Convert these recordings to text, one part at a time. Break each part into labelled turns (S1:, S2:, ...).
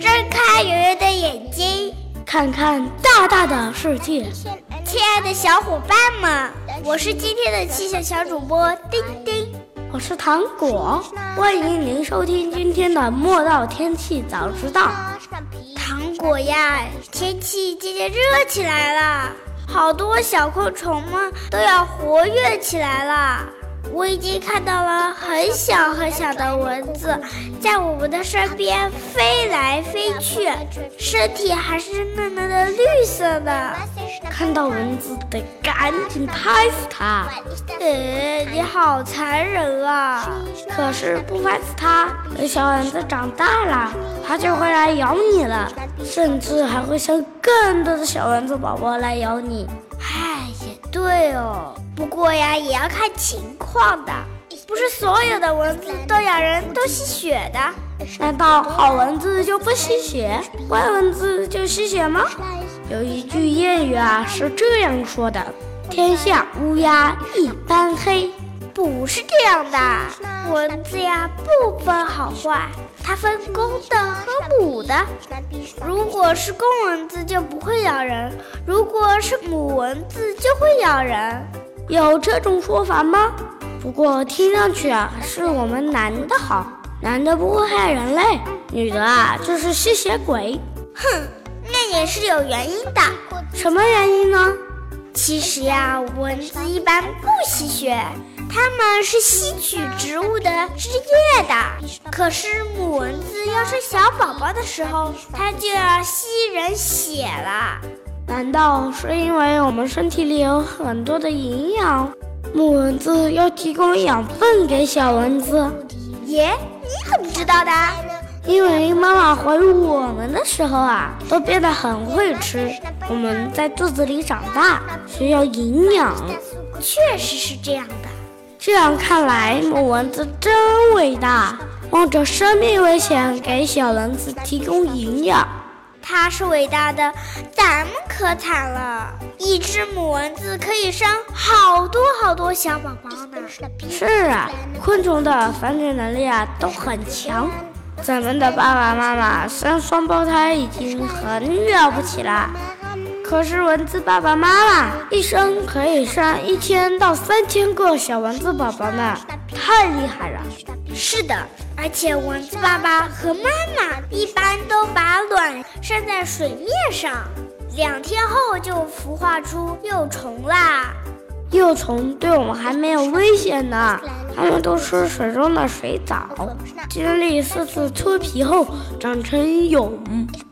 S1: 睁开圆圆的眼睛，
S2: 看看大大的世界。
S1: 亲爱的小伙伴们，我是今天的气象小主播丁丁，
S2: 我是糖果，欢迎您收听今天的莫道天气早知道。
S1: 糖果呀，天气渐渐热起来了，好多小昆虫们都要活跃起来了。我已经看到了很小很小的蚊子在我们的身边飞来飞去，身体还是嫩嫩的绿色的。
S2: 看到蚊子得赶紧拍死它。
S1: 哎，你好残忍啊！
S2: 可是不拍死它，等小蚊子长大了，它就会来咬你了，甚至还会生更多的小蚊子宝宝来咬你。
S1: 唉，也对哦。不过呀，也要看情况的，不是所有的蚊子都咬人都吸血的。
S2: 难道好蚊子就不吸血，坏蚊子就吸血吗？有一句谚语啊，是这样说的：“天下乌鸦一般黑。”
S1: 不是这样的，蚊子呀不分好坏，它分公的和母的。如果是公蚊子就不会咬人，如果是母蚊子就会咬人。
S2: 有这种说法吗？不过听上去啊，是我们男的好，男的不会害人类，女的啊就是吸血鬼。
S1: 哼，那也是有原因的。
S2: 什么原因呢？
S1: 其实呀，蚊子一般不吸血，它们是吸取植物的汁液的。可是母蚊子要生小宝宝的时候，它就要吸人血了。
S2: 难道是因为我们身体里有很多的营养，母蚊子要提供养分给小蚊子？
S1: 耶，你怎么知道的？
S2: 因为妈妈怀孕我们的时候啊，都变得很会吃。我们在肚子里长大，需要营养。
S1: 确实是这样的。
S2: 这样看来，母蚊子真伟大，冒着生命危险给小蚊子提供营养。
S1: 它是伟大的，咱们可惨了。一只母蚊子可以生好多好多小宝宝呢。
S2: 是啊，昆虫的繁殖能力啊都很强。咱们的爸爸妈妈生双胞胎已经很了不起了，可是蚊子爸爸妈妈一生可以生一千到三千个小蚊子宝宝呢，太厉害了。
S1: 是的。而且蚊子爸爸和妈妈一般都把卵晒在水面上，两天后就孵化出幼虫啦。
S2: 幼虫对我们还没有危险呢，它们都是水中的水藻，经历四次脱皮后长成蛹，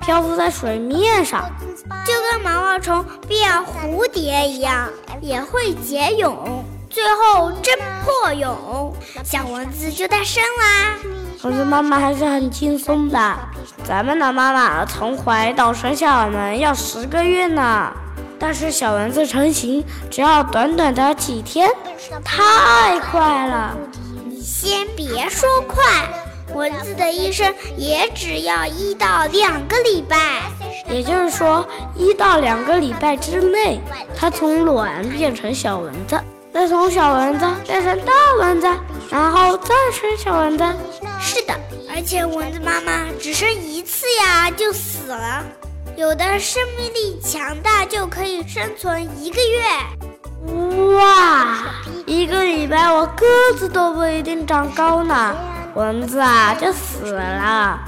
S2: 漂浮在水面上，
S1: 就跟毛毛虫变蝴蝶一样，也会结蛹。最后真破蛹，小蚊子就诞生啦。
S2: 蚊子妈妈还是很轻松的，咱们的妈妈从怀到生下我们要十个月呢，但是小蚊子成型只要短短的几天，太快了。
S1: 你先别说快，蚊子的一生也只要一到两个礼拜，
S2: 也就是说一到两个礼拜之内，它从卵变成小蚊子。再从小蚊子变成大蚊子，然后再生小蚊子。
S1: 是的，而且蚊子妈妈只生一次呀就死了，有的生命力强大就可以生存一个月。
S2: 哇，一个礼拜我个子都不一定长高呢，蚊子啊就死了。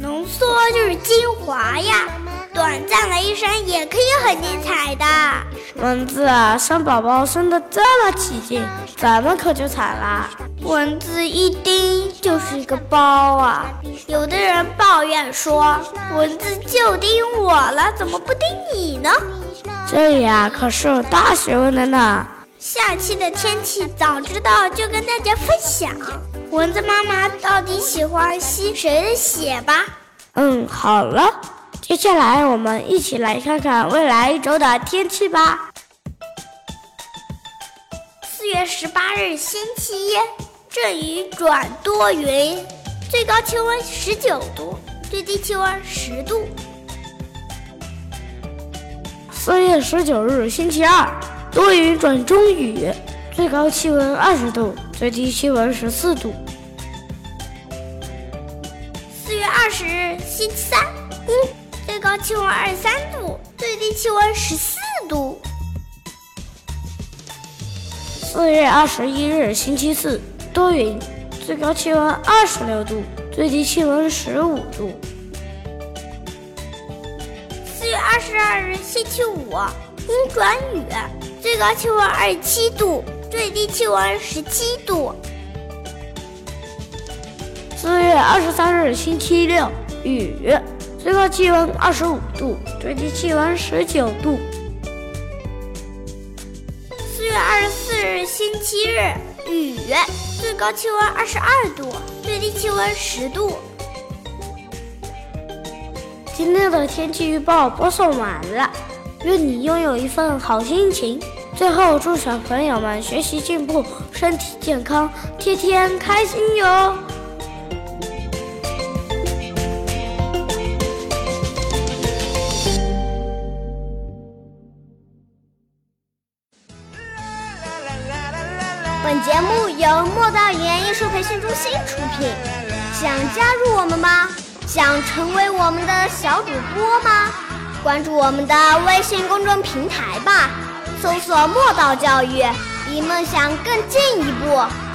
S1: 浓缩就是精华呀。短暂的一生也可以很精彩的。
S2: 蚊子生宝宝生的这么起劲，咱们可就惨了。
S1: 蚊子一叮就是一个包啊！有的人抱怨说，蚊子就叮我了，怎么不叮你呢？
S2: 这里啊可是有大学问的呢。
S1: 下期的天气早知道就跟大家分享。蚊子妈妈到底喜欢吸谁的血吧？
S2: 嗯，好了，接下来我们一起来看看未来一周的天气吧。
S1: 四月十八日星期一，阵雨转多云，最高气温十九度，最低气温十度。
S2: 四月十九日星期二，多云转中雨，最高气温二十度，最低气温十四度。
S1: 四月二十日星期三，阴，最高气温二十三度，最低气温十四度。
S2: 四月二十一日星期四，多云，最高气温二十六度，最低气温十五度。
S1: 四月二十二日星期五，阴转雨，最高气温二十七度，最低气温十七度。
S2: 四月二十三日星期六，雨，最高气温二十五度，最低气温十九度。
S1: 四月二十四日星期日，雨，最高气温二十二度，最低气温十度。
S2: 今天的天气预报播送完了，愿你拥有一份好心情。最后，祝小朋友们学习进步，身体健康，天天开心哟！
S3: 本节目由莫道语言艺术培训中心出品，想加入我们吗？想成为我们的小主播吗？关注我们的微信公众平台吧，搜索“墨道教育”，离梦想更进一步。